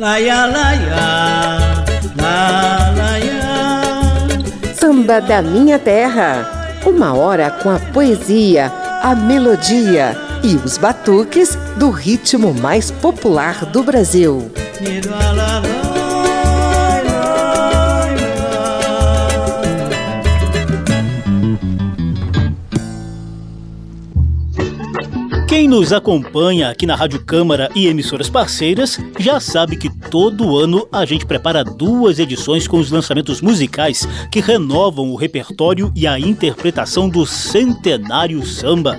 Laia, laia, la, laia. Samba da Minha Terra. Uma hora com a poesia, a melodia e os batuques do ritmo mais popular do Brasil. Nido, Quem nos acompanha aqui na Rádio Câmara e emissoras parceiras já sabe que todo ano a gente prepara duas edições com os lançamentos musicais que renovam o repertório e a interpretação do Centenário Samba.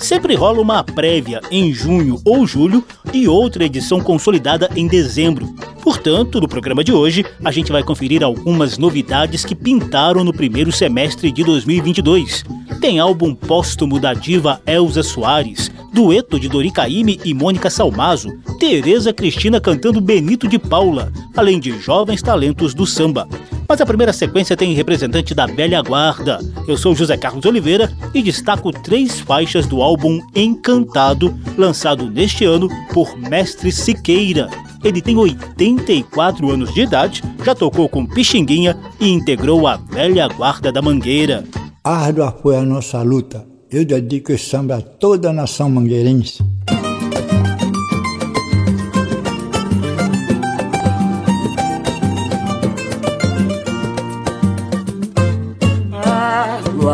Sempre rola uma prévia em junho ou julho e outra edição consolidada em dezembro. Portanto, no programa de hoje, a gente vai conferir algumas novidades que pintaram no primeiro semestre de 2022. Tem álbum póstumo da diva Elza Soares, dueto de Dori Caymmi e Mônica Salmazo, Tereza Cristina cantando Benito de Paula, além de jovens talentos do samba. Mas a primeira sequência tem representante da velha guarda. Eu sou José Carlos Oliveira e destaco três faixas do álbum Encantado, lançado neste ano por Mestre Siqueira. Ele tem 84 anos de idade, já tocou com Pixinguinha e integrou a velha guarda da Mangueira. Árdua foi a nossa luta. Eu dedico esse samba a toda a nação mangueirense.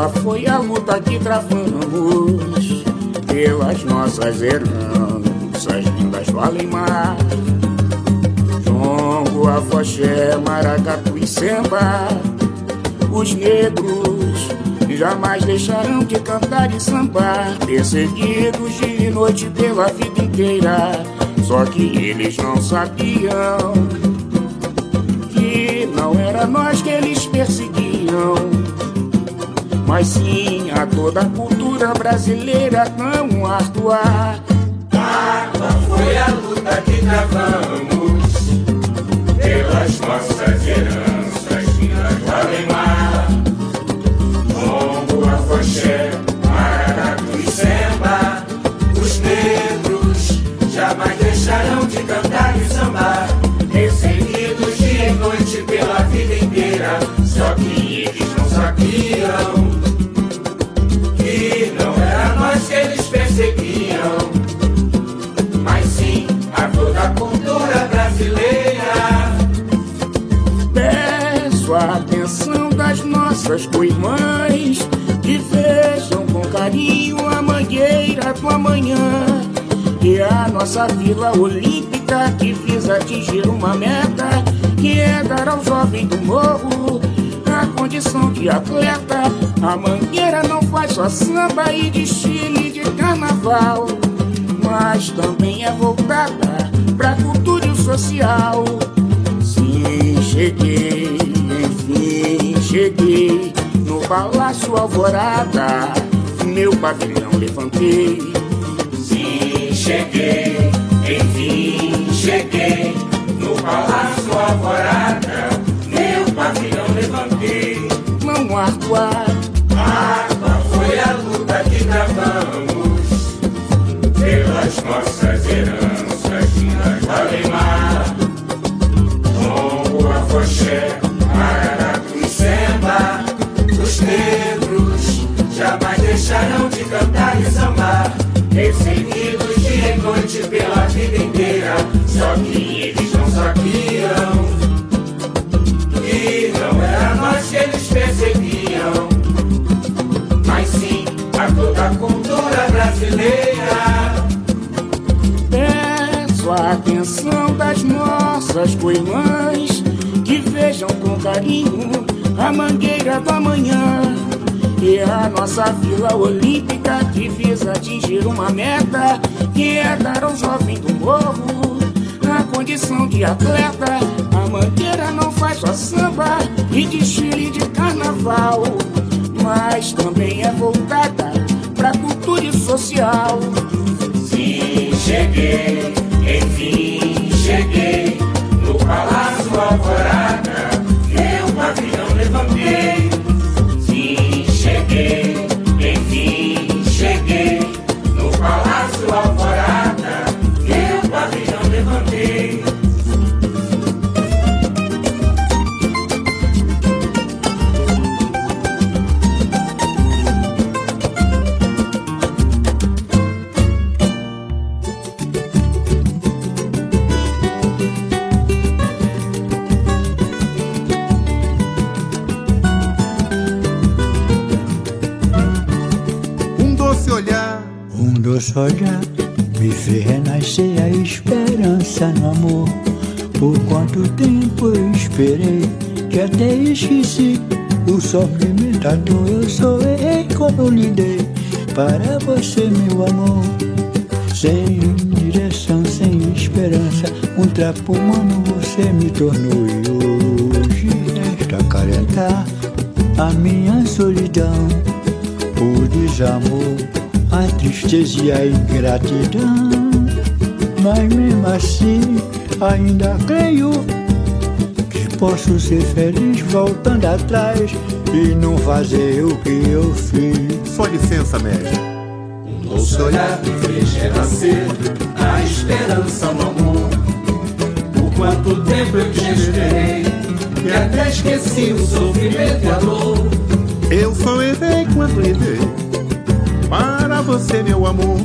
Foi a luta que travamos pelas nossas heranças lindas valem mar. Jongo, afoxé, maracatu e samba, os negros jamais deixarão de cantar e sambar, perseguidos de noite pela vida inteira. Só que eles não sabiam que não era nós que eles perseguiam, mas sim a toda a cultura brasileira tão árdua. Árdua foi a luta que travamos pelas nossas das nossas co-irmãs que vejam com carinho a mangueira do amanhã e a nossa vila olímpica que visa atingir uma meta que é dar ao jovem do morro a condição de atleta. A mangueira não faz só samba e desfile de carnaval, mas também é voltada pra cultura e social. Sim, cheguei, cheguei no Palácio Alvorada. Meu pavilhão levantei. Sim, cheguei, enfim, cheguei no Palácio Alvorada. Meu pavilhão levantei. Não ardoar, uma meta que é dar ao jovem do morro a condição de atleta. A mangueira não faz só samba e desfile de carnaval, mas também é voltada pra cultura e social. Sim, cheguei, enfim cheguei no Palácio Alvorada. Palácio fez renascer a esperança no amor. Por quanto tempo eu esperei que até esqueci o sofrimento, a dor eu sou errei como eu lidei para você, meu amor. Sem direção, sem esperança, um trapo humano você me tornou e hoje resta acalentar a minha solidão, o desamor, a tristeza e a ingratidão. Mas mesmo assim, ainda creio que posso ser feliz voltando atrás e não fazer o que eu fiz. Só licença, mestre. Um doce olhar me fez renascer a esperança no amor. Por quanto tempo eu te esperei, que até esqueci o sofrimento e a dor. Eu só errei quando errei para você, meu amor.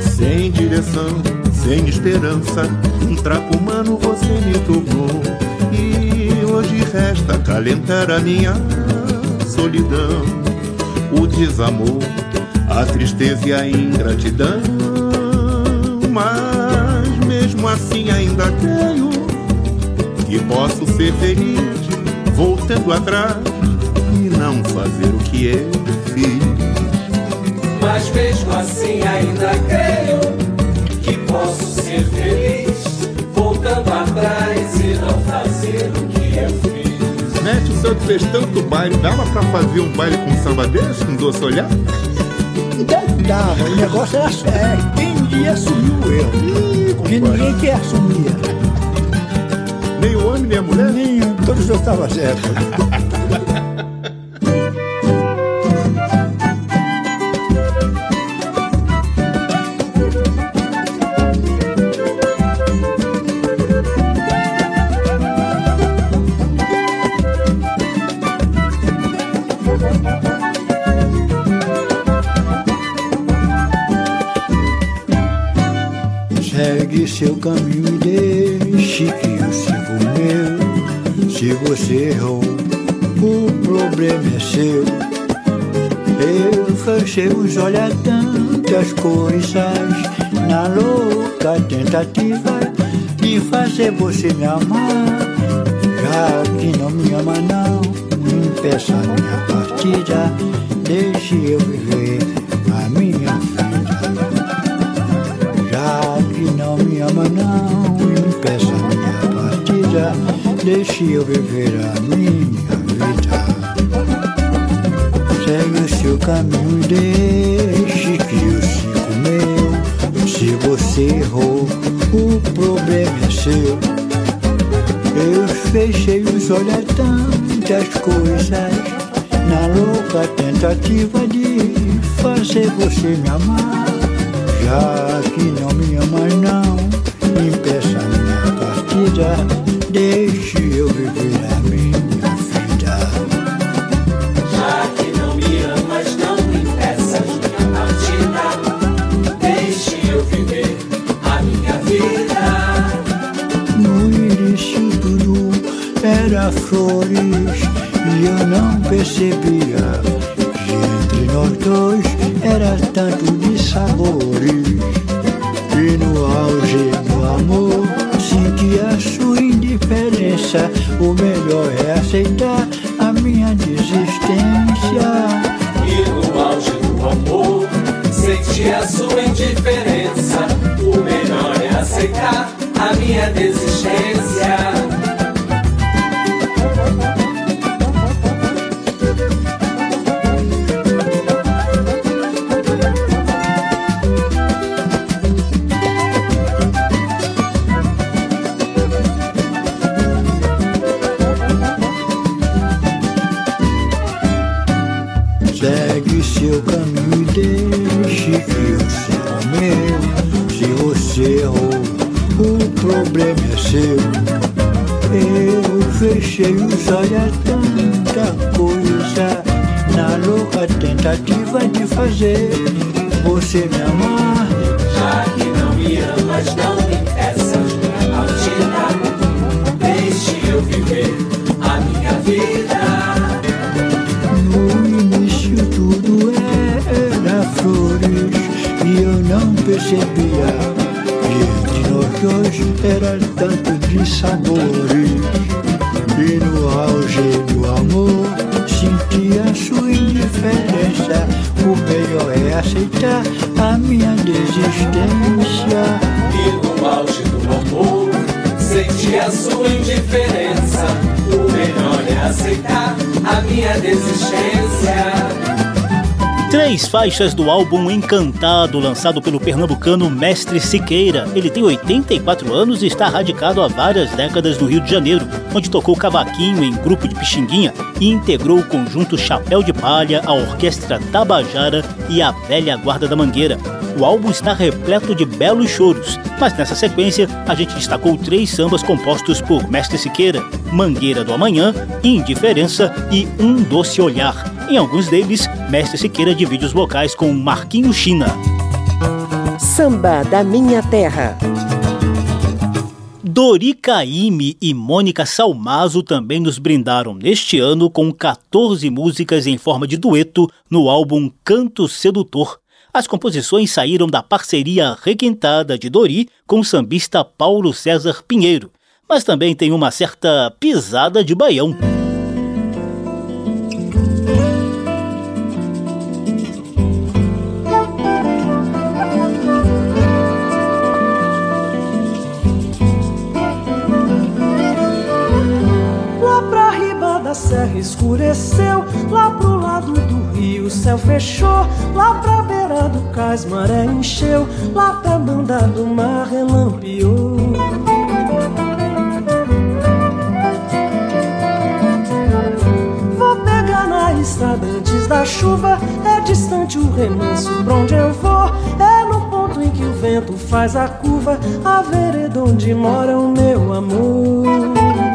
Sem direção, sem esperança, um trapo humano você me tocou. E hoje resta acalentar a minha solidão, o desamor, a tristeza e a ingratidão. Mas mesmo assim ainda creio que posso ser feliz voltando atrás e não fazer o que eu. Mas mesmo assim ainda creio que posso ser feliz voltando atrás e não fazer o que eu fiz. Mete o santo fez tanto baile, dava pra fazer um baile com samba desse, com doce olhar? Dava, o negócio era é, quem ia assumir o erro. Porque ninguém quer assumir. Nem o homem, nem a mulher? Nem todos eu estavam certos. Seu caminho e deixe que eu siga o meu. Se você errou, o problema é seu. Eu fechei os olhos a tantas coisas na louca tentativa de fazer você me amar. Já que não me ama não, impeça a minha partida, deixe eu viver não impeça minha partida, deixe eu viver a minha vida. Segue o seu caminho e deixe que eu siga o meu. Se você errou, o problema é seu. Eu fechei os olhos a tantas coisas Na louca tentativa de fazer você me amar Já que não me ama não impeça a minha partida Deixe eu viver a minha vida Já que não me amas, não me impeças minha partida. Deixe eu viver a minha vida. No início tudo era flores E eu não percebia Que entre nós dois era tanto de sabores E no auge amor Senti a sua indiferença O melhor é aceitar a minha desistência E no auge do amor, senti a sua indiferença. O melhor é aceitar a minha desistência. Faixas do álbum Encantado, lançado pelo pernambucano Mestre Siqueira. Ele tem 84 anos e está radicado há várias décadas no Rio de Janeiro, onde tocou cavaquinho em grupo de Pixinguinha e integrou o conjunto Chapéu de Palha, a Orquestra Tabajara e a Velha Guarda da Mangueira. O álbum está repleto de belos choros, mas nessa sequência a gente destacou três sambas compostos por Mestre Siqueira: Mangueira do Amanhã, Indiferença e Um Doce Olhar. Em alguns deles, Mestre Siqueira divide os vocais com Marquinho China. Samba da Minha Terra. Dori Caymmi e Mônica Salmazo também nos brindaram neste ano com 14 músicas em forma de dueto no álbum Canto Sedutor. As composições saíram da parceria requentada de Dori com o sambista Paulo César Pinheiro, mas também tem uma certa pisada de baião. Serra escureceu, lá pro lado do rio o céu fechou, lá pra beira do cais maré encheu, lá pra banda do mar relampeou. Vou pegar na estrada antes da chuva, é distante o remanso pra onde eu vou, é no ponto em que o vento faz a curva, a vereda onde mora o meu amor.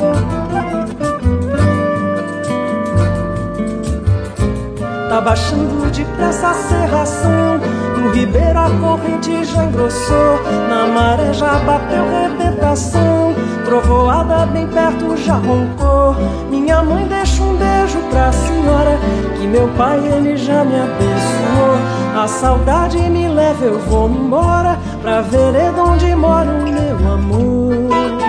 Tá baixando depressa a serração. No ribeiro a corrente já engrossou Na maré já bateu rebentação Trovoada bem perto já roncou. Minha mãe deixa um beijo pra senhora Que meu pai ele já me abençoou. A saudade me leva, eu vou embora Pra vereda onde mora o meu amor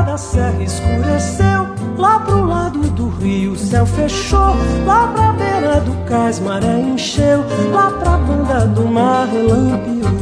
da serra escureceu, lá pro lado do rio o céu fechou, lá pra beira do cais maré encheu, lá pra banda do mar relampeou.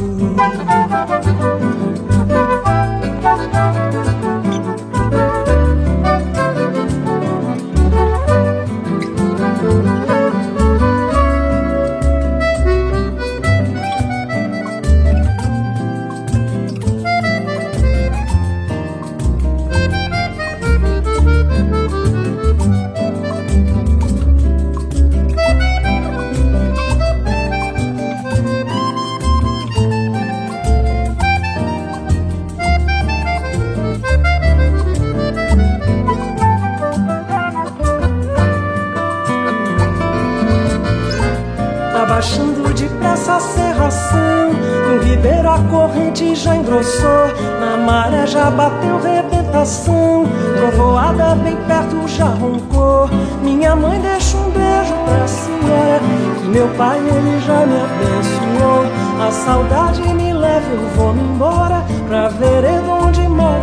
Saudade me leva, eu vou me embora pra vereda onde mora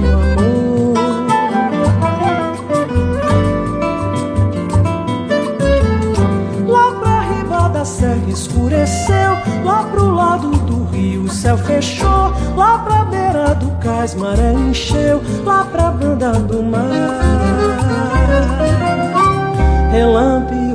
meu amor. Lá pra riba da serra escureceu, lá pro lado do rio o céu fechou, lá pra beira do cais maré encheu, lá pra banda do mar relâmpago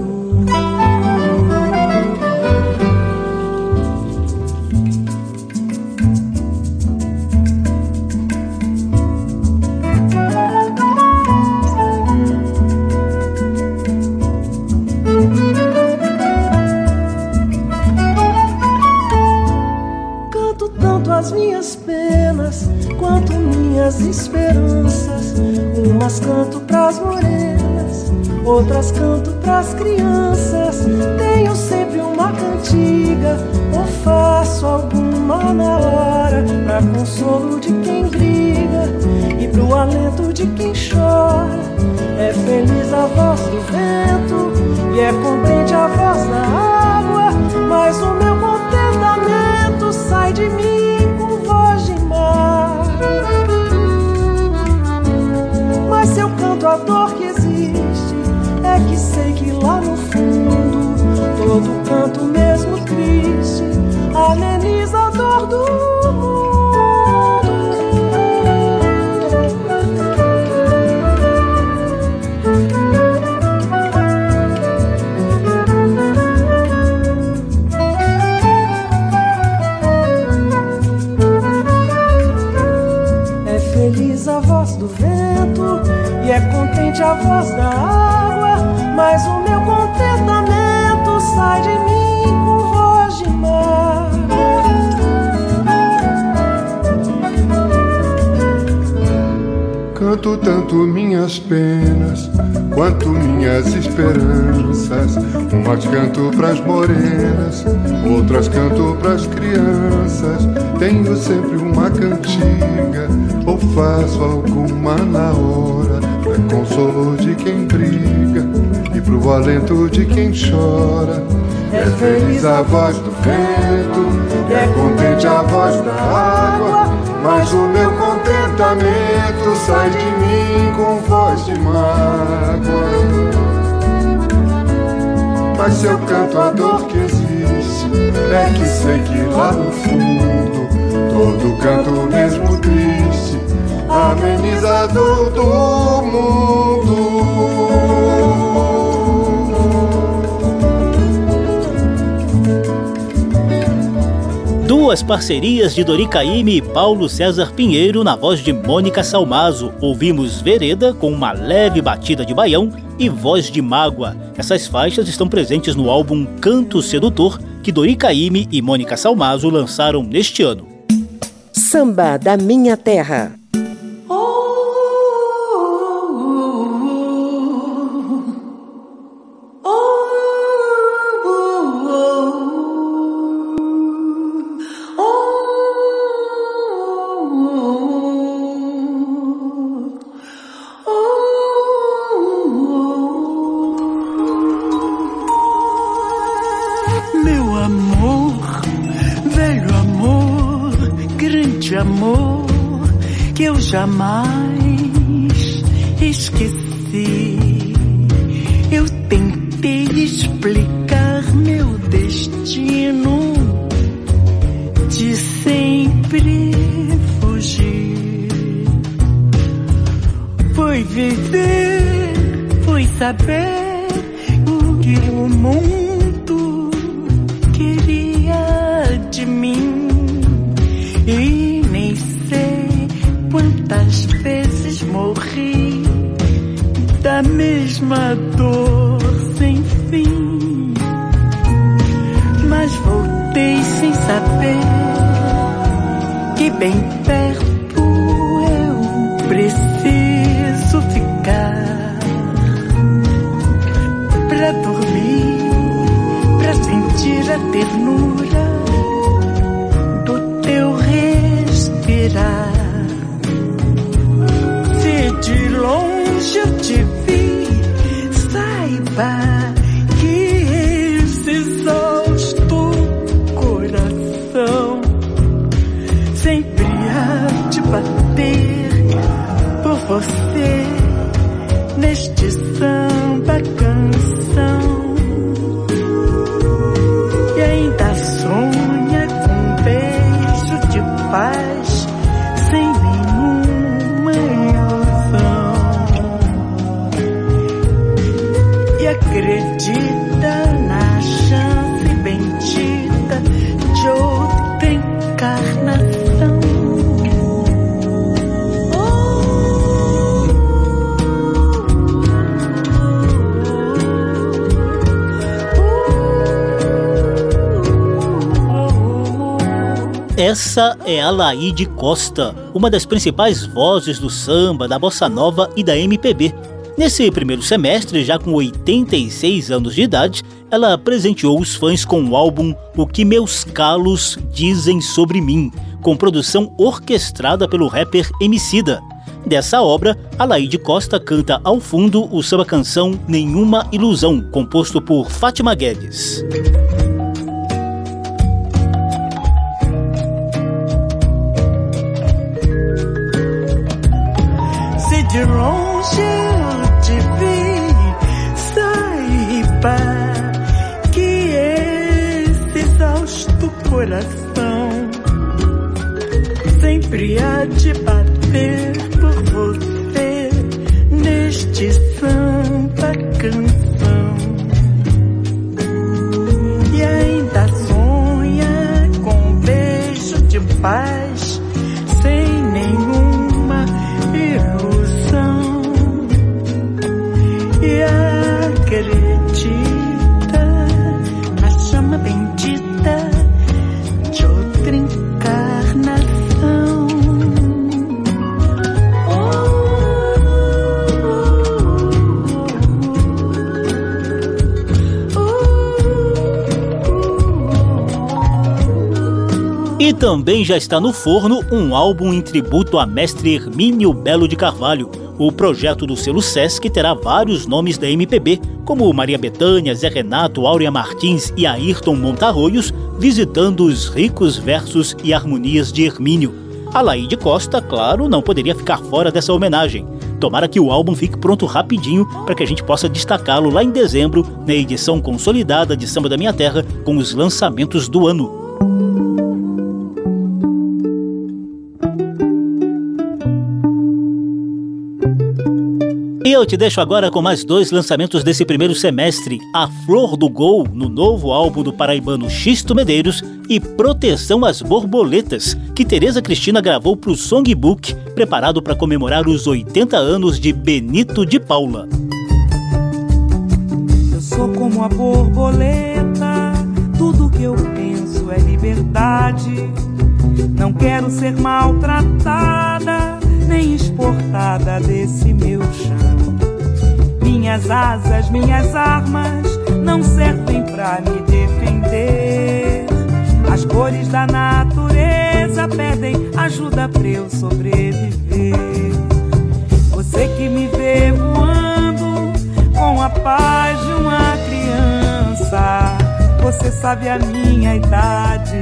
Canto tanto minhas penas quanto minhas esperanças. Umas canto pras morenas, outras canto pras crianças. Tenho sempre uma cantiga, ou faço alguma na hora. Pra consolo de quem briga e pro alento de quem chora. É feliz a voz do vento, é contente a voz da água, mas o meu contentamento sai de mim com voz de mágoa. Mas se eu canto a dor que existe, é que sei que lá no fundo todo canto mesmo triste ameniza a dor do mundo. Duas parcerias de Dori Caymmi e Paulo César Pinheiro na voz de Mônica Salmazo. Ouvimos Vereda com uma leve batida de baião e Voz de Mágoa. Essas faixas estão presentes no álbum Canto Sedutor que Dori Caymmi e Mônica Salmazo lançaram neste ano. Samba da Minha Terra. Que Essa é a Costa, uma das principais vozes do samba, da bossa nova e da MPB. Nesse primeiro semestre, já com 86 anos de idade, ela presenteou os fãs com o álbum O que Meus Calos Dizem Sobre Mim, com produção orquestrada pelo rapper Emicida. Dessa obra, a Laide Costa canta ao fundo o samba-canção Nenhuma Ilusão, composto por Fátima Guedes. Sempre há de bater por você neste samba canção. E ainda sonha com um beijo de paz também já está no forno um álbum em tributo a mestre Hermínio Belo de Carvalho. O projeto do selo Sesc terá vários nomes da MPB, como Maria Bethânia, Zé Renato, Áurea Martins e Ayrton Montarroios, visitando os ricos versos e harmonias de Hermínio. A Laíde Costa, claro, não poderia ficar fora dessa homenagem. Tomara que o álbum fique pronto rapidinho para que a gente possa destacá-lo lá em dezembro, na edição consolidada de Samba da Minha Terra, com os lançamentos do ano. E eu te deixo agora com mais dois lançamentos desse primeiro semestre: A Flor do Gol, no novo álbum do paraibano Xisto Medeiros, e Proteção às Borboletas, que Tereza Cristina gravou para o Songbook, preparado para comemorar os 80 anos de Benito de Paula. Eu sou como a borboleta, tudo que eu penso é liberdade. Não quero ser maltratada, nem exportada desse meu chão. Minhas asas, minhas armas não servem pra me defender. As cores da natureza pedem ajuda pra eu sobreviver. Você que me vê voando com a paz de uma criança, você sabe a minha idade.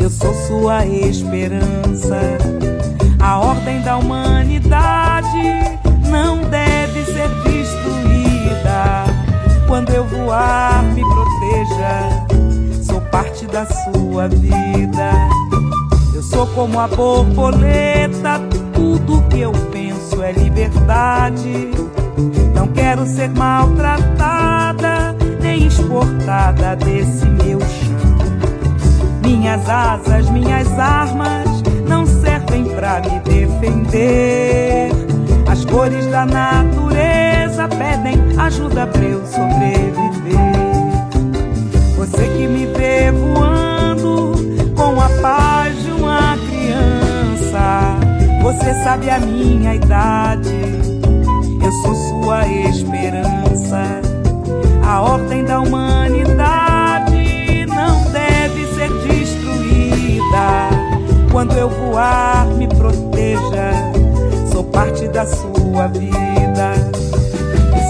Eu sou sua esperança. A ordem da humanidade não deve ser destruída. Quando eu voar, me proteja. Sou parte da sua vida. Eu sou como a borboleta. Tudo que eu penso é liberdade. Não quero ser maltratada, nem exportada desse meu chão. Minhas asas, minhas armas não servem pra me defender. As cores da natureza pedem ajuda pra eu sobreviver. Você que me vê voando com a paz de uma criança, você sabe a minha idade. Eu sou sua esperança. A ordem da humanidade não deve ser destruída. Quando eu voar, me proteja. Sou parte da sua vida.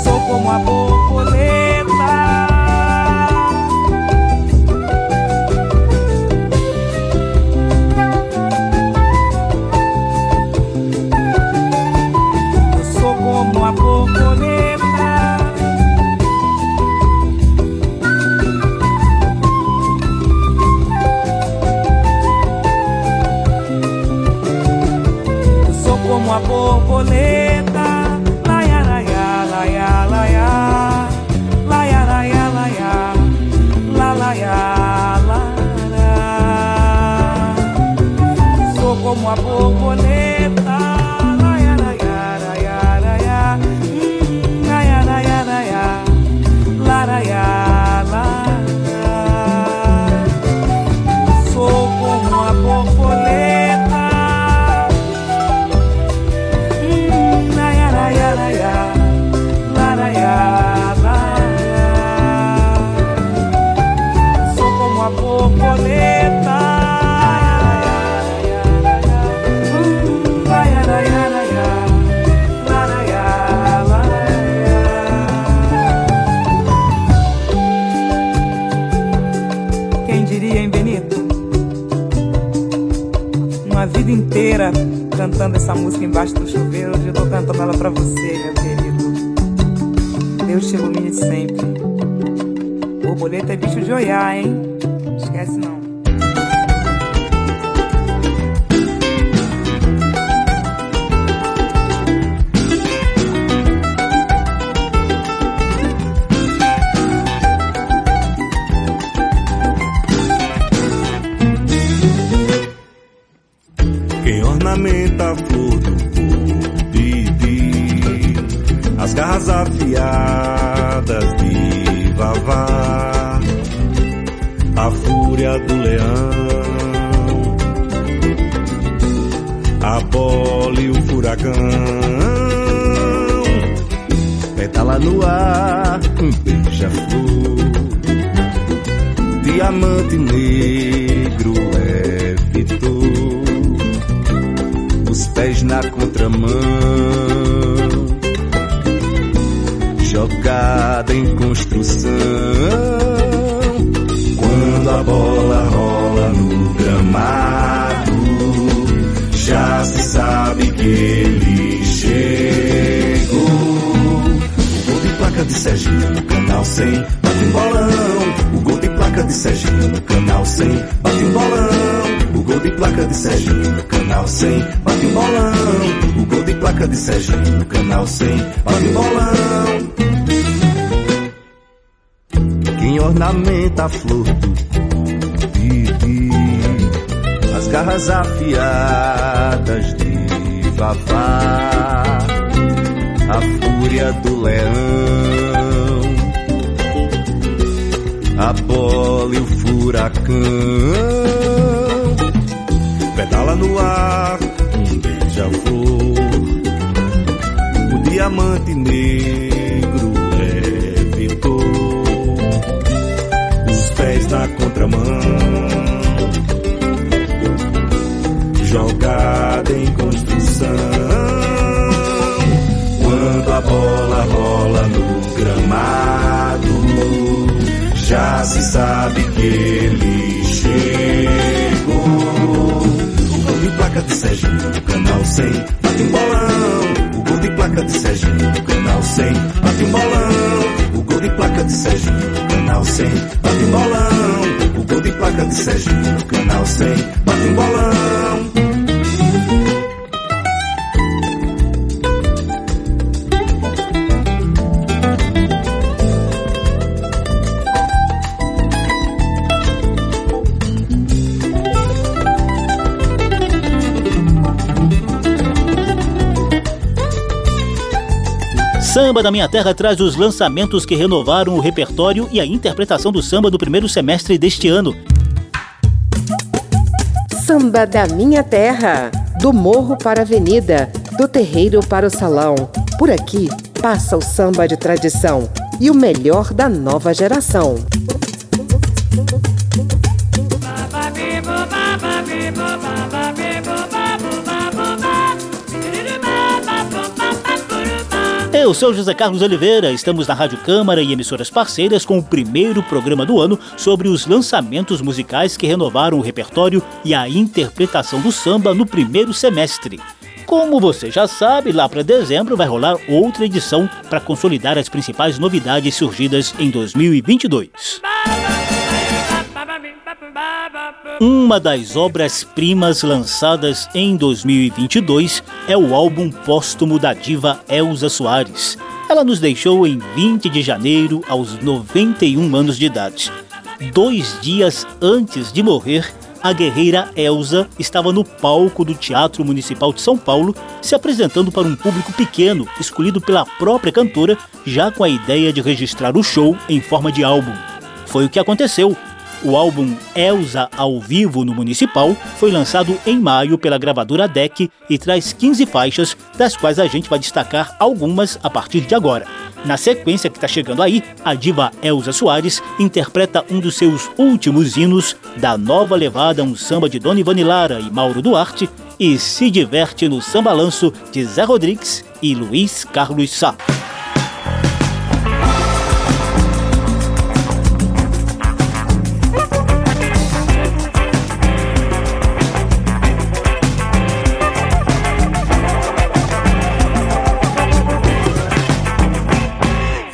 Sou como a borboleta. Sou como a borboleta. Laia, laia, laia, laia. Laia, laia, laia. La, laia, la, la. Sou como a borboleta. Cantando essa música embaixo do chuveiro. Hoje eu tô cantando ela pra você, meu querido. Deus te ilumine sempre. Borboleta é bicho de olhar, hein? Ornamenta a flor do pipi, as garras afiadas de vavá, a fúria do leão, a bola e o furacão. Pedala no ar, um beija-flor. O diamante negro pés na contramão, jogada em construção. Quando a bola rola no gramado, já se sabe que ele chegou placa de Serginho canal 100, bate um bolão. O gol de placa de Serginho canal 100, bate um bolão. O gol de placa de Serginho canal 100, bate bolão. O gol de placa de Serginho no canal 100, bate bolão. Samba da Minha Terra traz os lançamentos que renovaram o repertório e a interpretação do samba do primeiro semestre deste ano. Samba da Minha Terra, do morro para a avenida, do terreiro para o salão. Por aqui passa o samba de tradição e o melhor da nova geração. Eu sou José Carlos Oliveira, estamos na Rádio Câmara e emissoras parceiras com o primeiro programa do ano sobre os lançamentos musicais que renovaram o repertório e a interpretação do samba no primeiro semestre. Como você já sabe, lá para dezembro vai rolar outra edição para consolidar as principais novidades surgidas em 2022. Uma das obras-primas lançadas em 2022 é o álbum póstumo da diva Elza Soares. Ela nos deixou em 20 de janeiro, aos 91 anos de idade. Dois dias antes de morrer, a guerreira Elza estava no palco do Teatro Municipal de São Paulo, se apresentando para um público pequeno, escolhido pela própria cantora, já com a ideia de registrar o show em forma de álbum. Foi o que aconteceu o álbum Elsa ao vivo no Municipal foi lançado em maio pela gravadora DEC e traz 15 faixas, das quais a gente vai destacar algumas a partir de agora. Na sequência que está chegando aí, a diva Elza Soares interpreta um dos seus últimos hinos da nova levada um samba de Dona Ivani Lara e Mauro Duarte e se diverte no sambalanço de Zé Rodrigues e Luiz Carlos Sá.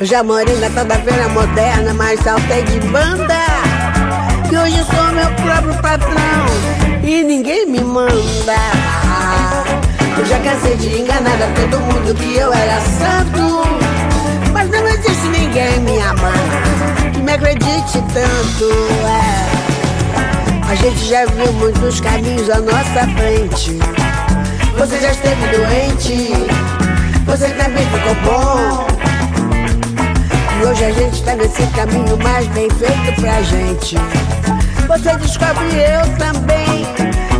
Já morei na tal da feira moderna, mas saltei de banda. E hoje sou meu próprio patrão e ninguém me manda. Eu já cansei de enganar a todo mundo que eu era santo. Mas não existe ninguém me amando que me acredite tanto. É. A gente já viu muitos caminhos à nossa frente. Você já esteve doente, você também ficou bom. E hoje a gente tá nesse caminho mais bem feito pra gente. Você descobre eu também,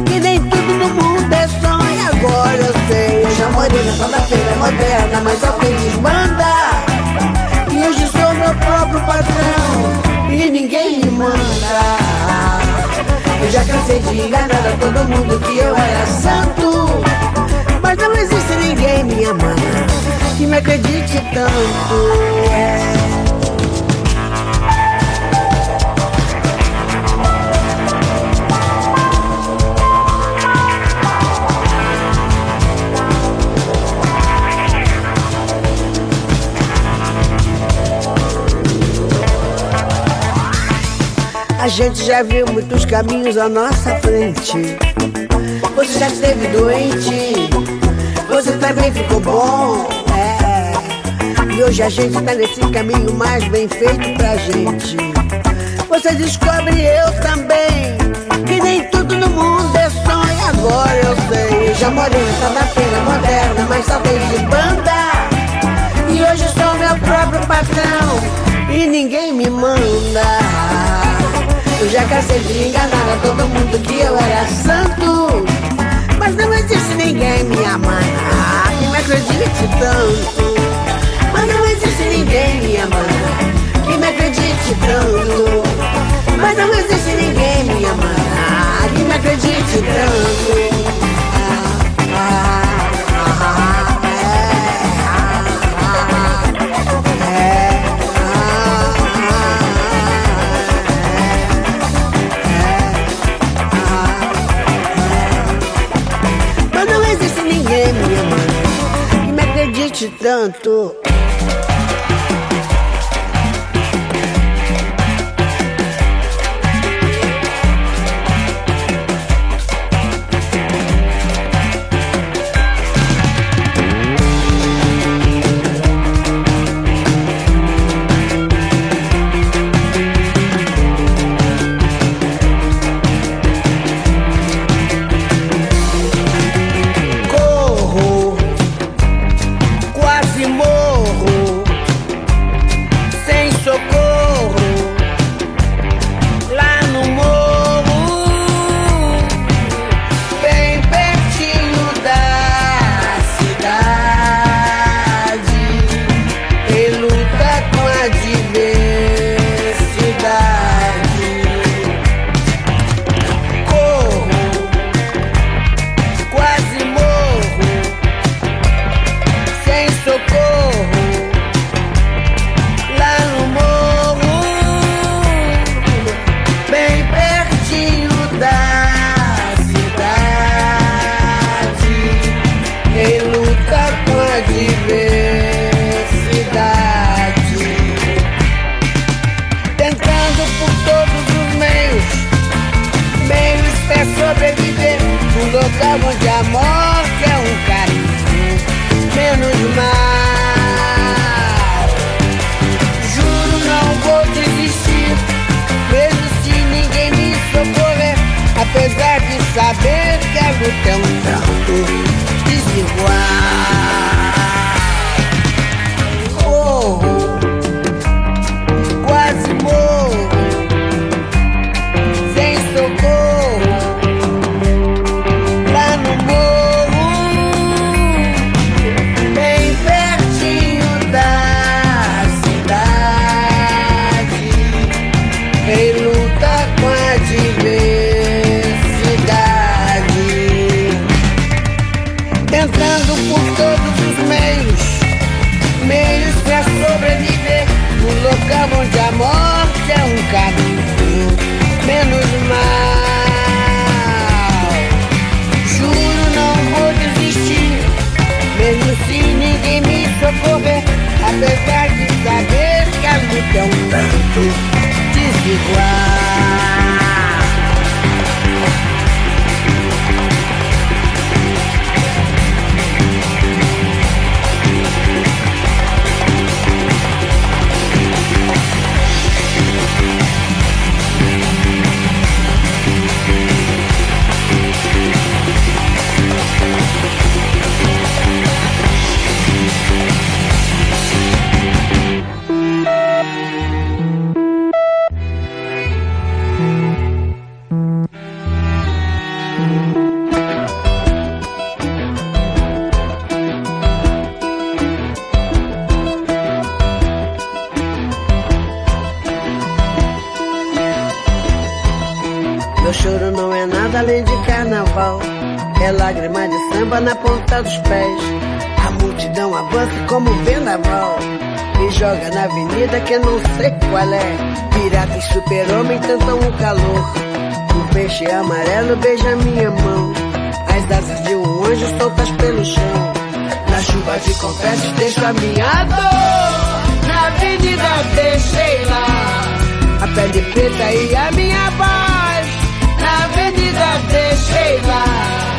que nem tudo no mundo é sonho. Agora eu sei, hoje a morena só da feira moderna, mas só quem desmanda. E hoje sou meu próprio patrão, e ninguém me manda. Eu já cansei de enganar a todo mundo que eu era santo. Existe ninguém, minha mãe, que me acredite tanto. É. A gente já viu muitos caminhos à nossa frente. Você já esteve doente, você também ficou bom. É. E hoje a gente tá nesse caminho mais bem feito pra gente. Você descobre eu também, que nem tudo no mundo é sonho. Agora eu sei, já morei da feira moderna, mas só de banda. E hoje sou meu próprio patrão, e ninguém me manda. Eu já cansei de enganar a todo mundo que eu era santo. Mas não existe ninguém, minha mãe, ah, que me acredite tanto. igual. igual. Na ponta dos pés. A multidão avança como vendaval. Me joga na avenida que não sei qual é. Pirata e super-homem tentam o calor. Um peixe amarelo beija minha mão. As asas de um anjo soltas pelo chão. Na chuva de confetes deixo a minha dor. Na avenida deixei lá. A pele preta e a minha voz. Na avenida deixei lá.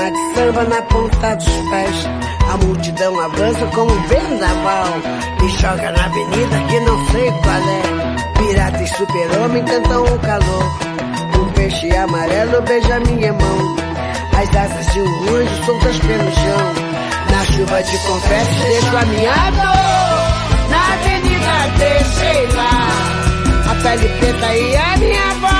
Lágrima de samba na ponta dos pés. A multidão avança como um vendaval. Me joga na avenida que não sei qual é. Pirata e super-homem cantam o calor. Um peixe amarelo beija minha mão. As asas de um anjo soltas pelo chão. Na chuva de confetes deixo a minha dor. Na avenida deixei lá. A pele preta e a minha voz.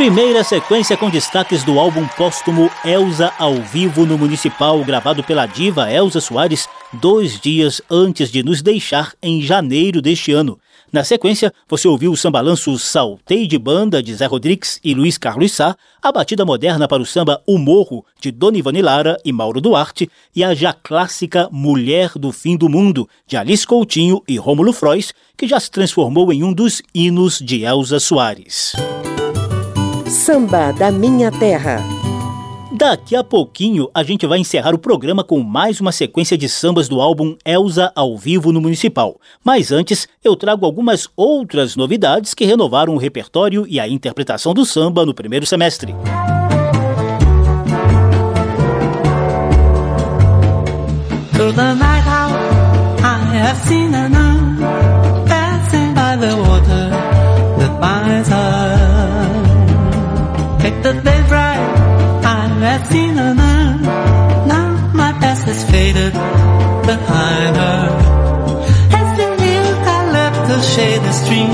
Primeira sequência com destaques do álbum póstumo Elza ao vivo no Municipal, gravado pela diva Elza Soares dois dias antes de nos deixar em janeiro deste ano. Na sequência, você ouviu o sambalanço Saltei de Banda de Zé Rodrigues e Luiz Carlos Sá, a batida moderna para o samba O Morro de Dona Ivani Lara e Mauro Duarte e a já clássica Mulher do Fim do Mundo de Alice Coutinho e Rômulo Frois, que já se transformou em um dos hinos de Elza Soares. Samba da Minha Terra. Daqui a pouquinho a gente vai encerrar o programa com mais uma sequência de sambas do álbum Elza ao vivo no Municipal. Mas antes, eu trago algumas outras novidades que renovaram o repertório e a interpretação do samba no primeiro semestre. Through the night out, I have seen a the day bright. I have seen her now. My past has faded behind her. As the hill I left to shade the stream.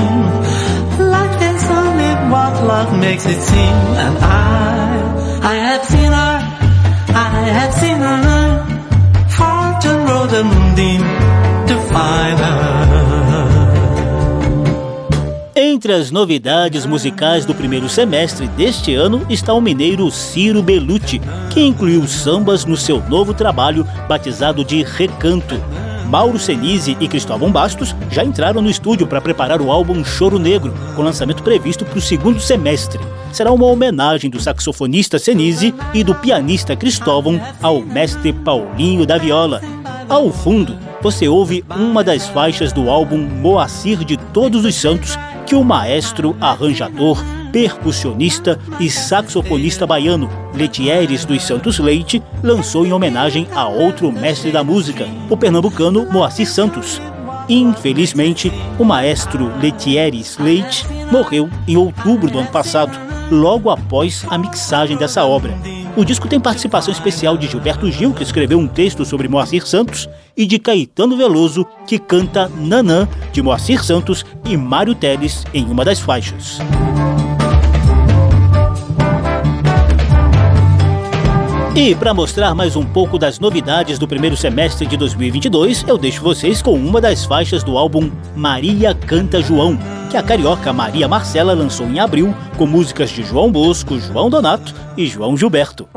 Life is only what love makes it seem. And I, I have seen her. I have seen her now. Fortune rode the moonbeam Entre as novidades musicais do primeiro semestre deste ano está o mineiro Ciro Belucci, que incluiu sambas no seu novo trabalho batizado de Recanto. Mauro Senise e Cristóvão Bastos já entraram no estúdio para preparar o álbum Choro Negro, com lançamento previsto para o segundo semestre. Será uma homenagem do saxofonista Senise e do pianista Cristóvão ao mestre Paulinho da Viola. Ao fundo, você ouve uma das faixas do álbum Moacir de Todos os Santos, que o maestro, arranjador, percussionista e saxofonista baiano Letieres dos Santos Leite lançou em homenagem a outro mestre da música, o pernambucano Moacir Santos. Infelizmente, o maestro Letieres Leite morreu em outubro do ano passado, logo após a mixagem dessa obra. O disco tem participação especial de Gilberto Gil, que escreveu um texto sobre Moacir Santos, e de Caetano Veloso, que canta Nanã, de Moacir Santos e Mário Teles em uma das faixas. E para mostrar mais um pouco das novidades do primeiro semestre de 2022, eu deixo vocês com uma das faixas do álbum Maria Canta João, que a carioca Maria Marcela lançou em abril, com músicas de João Bosco, João Donato e João Gilberto.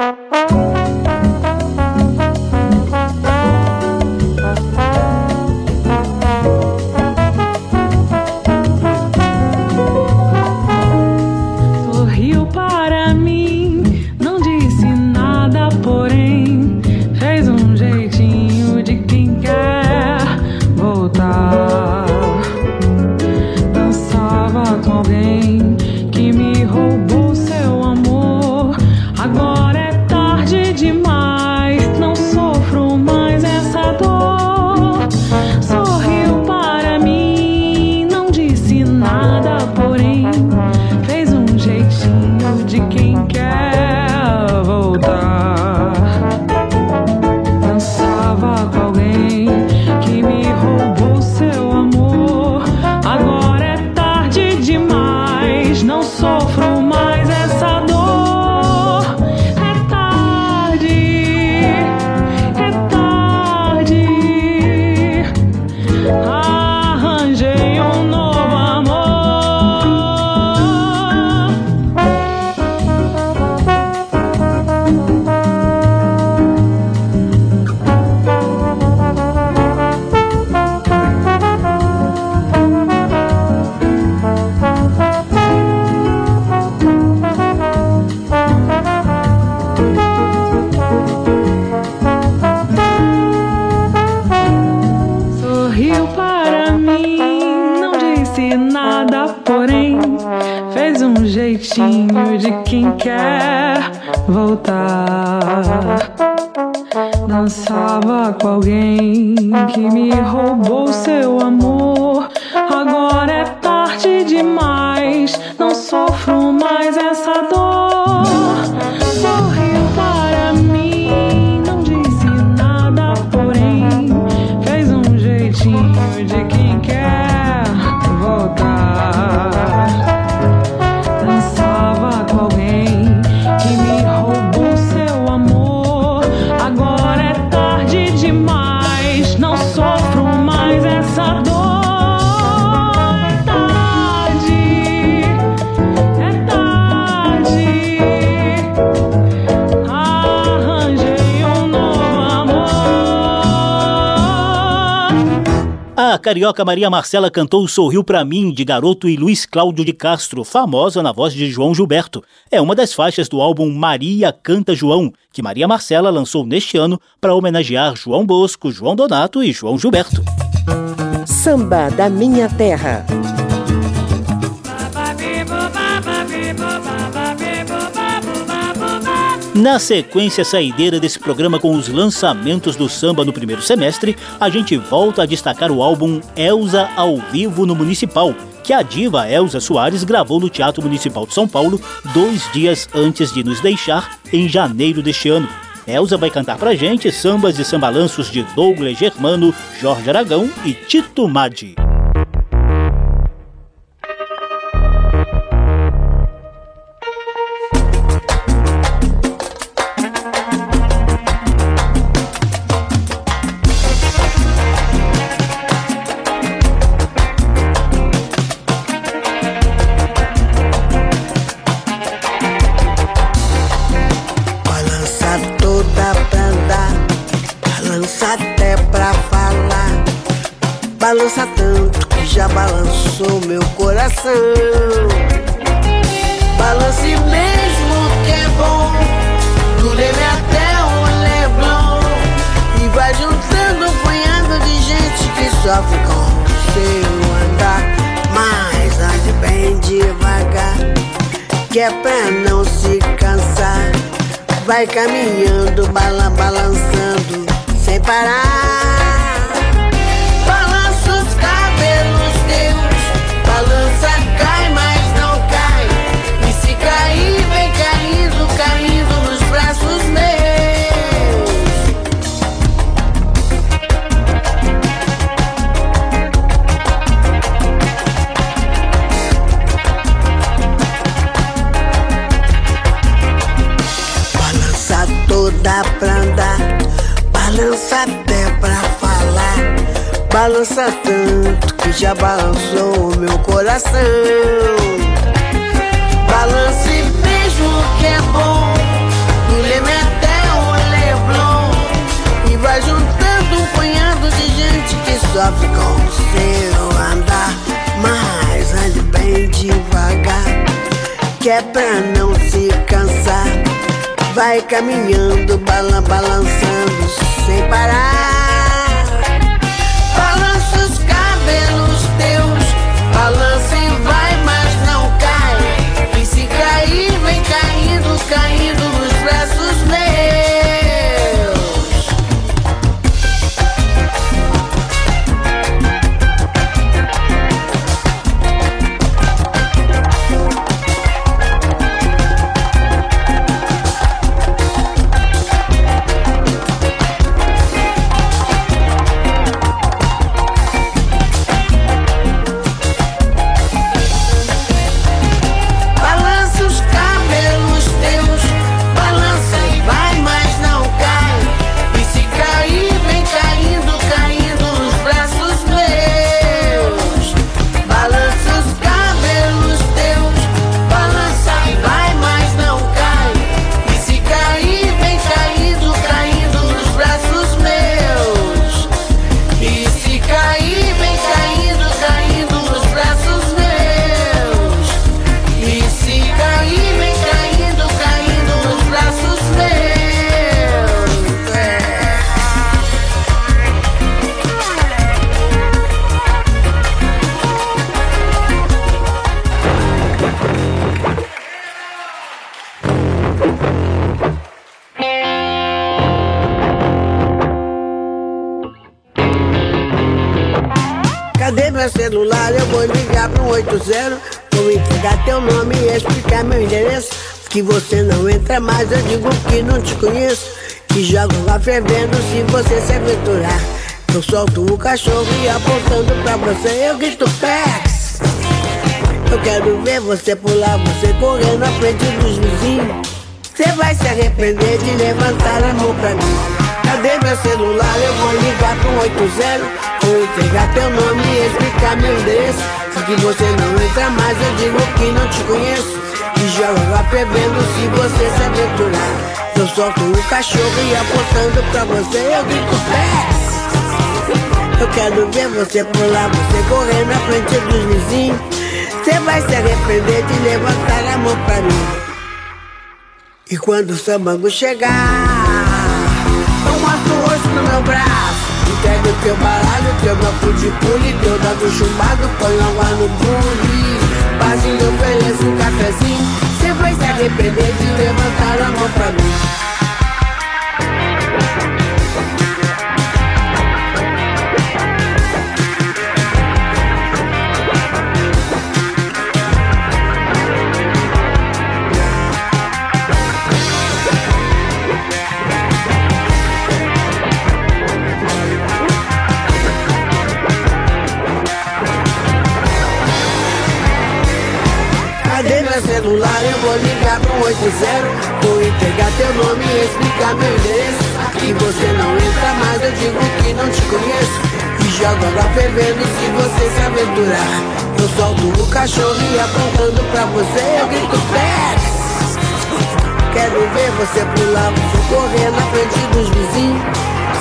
Carioca Maria Marcela cantou Sorriu Pra Mim, de Garoto e Luiz Cláudio de Castro, famosa na voz de João Gilberto. É uma das faixas do álbum Maria Canta João, que Maria Marcela lançou neste ano para homenagear João Bosco, João Donato e João Gilberto. Samba da Minha Terra. Na sequência saideira desse programa com os lançamentos do samba no primeiro semestre, a gente volta a destacar o álbum Elsa ao vivo no Municipal, que a diva Elza Soares gravou no Teatro Municipal de São Paulo dois dias antes de nos deixar, em janeiro deste ano. Elza vai cantar pra gente sambas e sambalanços de Douglas Germano, Jorge Aragão e Tito Madi. Sofre com andar. Mas ande bem devagar, que é pra não se cansar. Vai caminhando, bala, balançando, sem parar. Balança tanto que já balançou meu coração. Balance mesmo que é bom, do Leme até o Leblon. E vai juntando um punhado de gente que sofre com o seu andar. Mas ande bem devagar, que é pra não se cansar. Vai caminhando, balan balançando sem parar. Que não entra mais, eu digo que não te conheço. Que jogo lá fervendo se você se aventurar. Eu solto o cachorro e apontando pra você eu grito Pex. Eu quero ver você pular, você correr na frente dos vizinhos. Você vai se arrepender de levantar a mão pra mim. Cadê meu celular? Eu vou ligar pro 80. Vou entregar teu nome e explicar meu endereço. Que você não entra mais, eu digo que não te conheço. Joga bebendo se você se aventurar. Eu solto o cachorro e apontando pra você eu grito pés Eu quero ver você pular, você correr na frente dos vizinhos. Você vai se arrepender de levantar a mão pra mim. E quando o sambango chegar Eu mostro o rosto no meu braço. Entrega o teu baralho, teu bloco de pule Teu dado chumbado, põe água no bule. Baixinho eu ofereço um cafezinho vai se arrepender de levantar a mão pra mim 80 Vou entregar teu nome e explicar meu endereço. E você não entra mais, eu digo que não te conheço. E jogo água fervendo se você se aventurar. Eu solto o cachorro e apontando pra você eu grito Pex Quero ver você pular, você correr na frente dos vizinhos.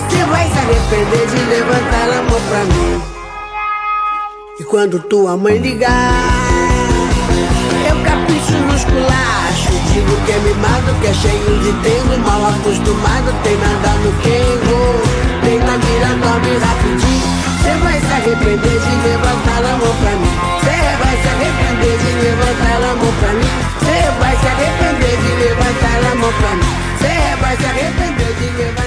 Você vai se arrepender de levantar a mão pra mim. E quando tua mãe ligar eu capricho nos culachos Digo que é mimado, que é cheio de tempo Mal acostumado, tem nada no quengo Tem na mira, dorme rapidinho Cê vai se arrepender de levantar a mão pra mim. Cê vai se arrepender de levantar a mão pra mim. Cê vai se arrepender de levantar a mão pra mim. Cê vai se arrepender de levantar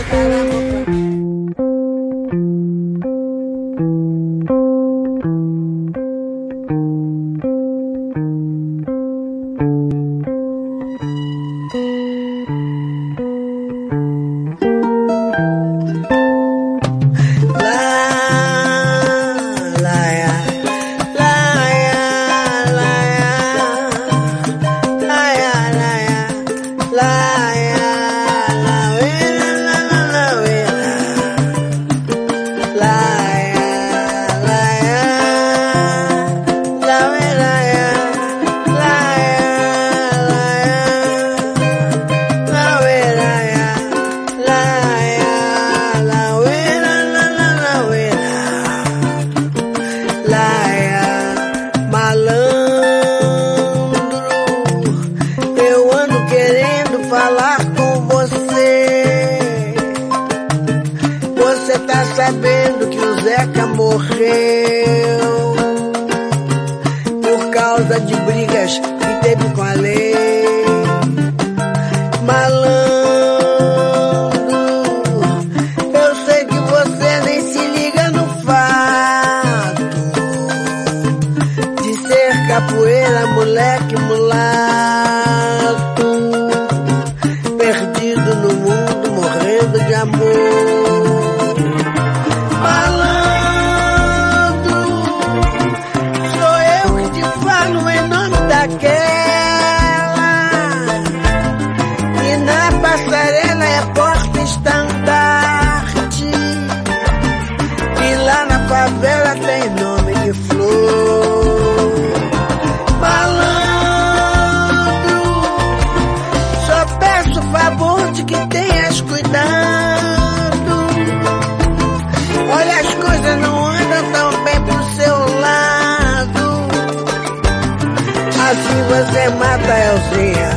você mata é Elzinha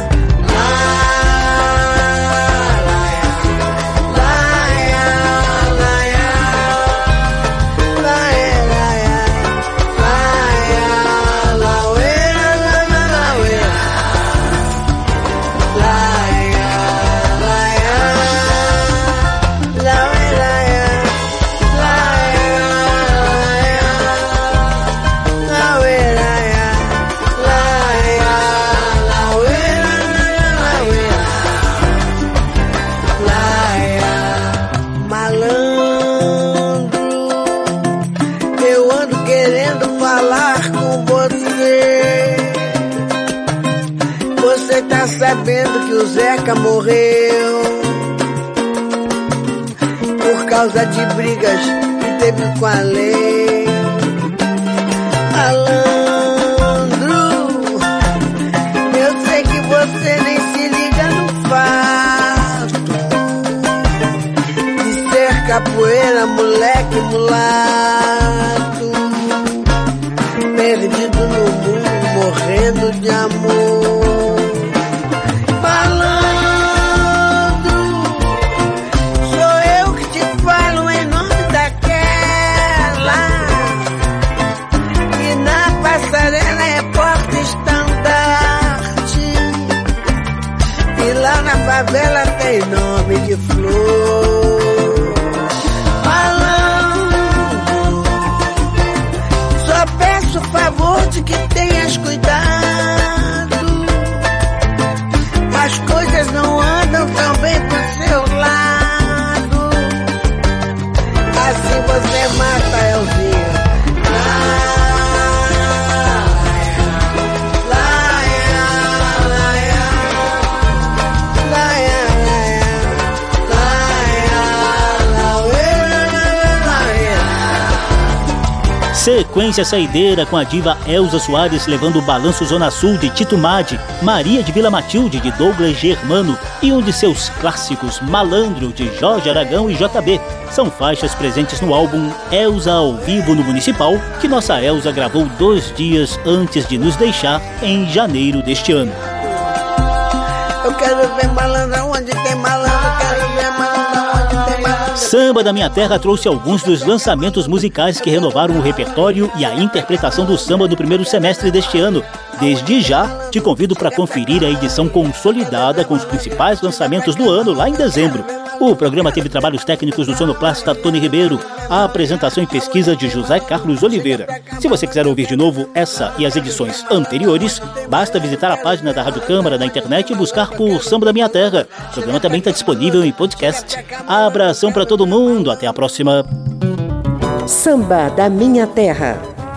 brigas que teve com a lei. Alandro, eu sei que você nem se liga no fato de ser capoeira, moleque, mulato. sorte que tenhas cuidado. Sequência saideira com a diva Elza Soares levando o balanço Zona Sul de Tito Madi, Maria de Vila Matilde de Douglas Germano e um de seus clássicos Malandro de Jorge Aragão e JB. São faixas presentes no álbum Elza ao vivo no Municipal, que nossa Elza gravou dois dias antes de nos deixar em janeiro deste ano. Eu quero ver Samba da Minha Terra trouxe alguns dos lançamentos musicais que renovaram o repertório e a interpretação do samba no primeiro semestre deste ano. Desde já, te convido para conferir a edição consolidada com os principais lançamentos do ano lá em dezembro. O programa teve trabalhos técnicos do sonoplasta Tony Ribeiro, a apresentação e pesquisa de José Carlos Oliveira. Se você quiser ouvir de novo essa e as edições anteriores, basta visitar a página da Rádio Câmara na internet e buscar por Samba da Minha Terra. O programa também está disponível em podcast. Abração para todo mundo, até a próxima. Samba da Minha Terra.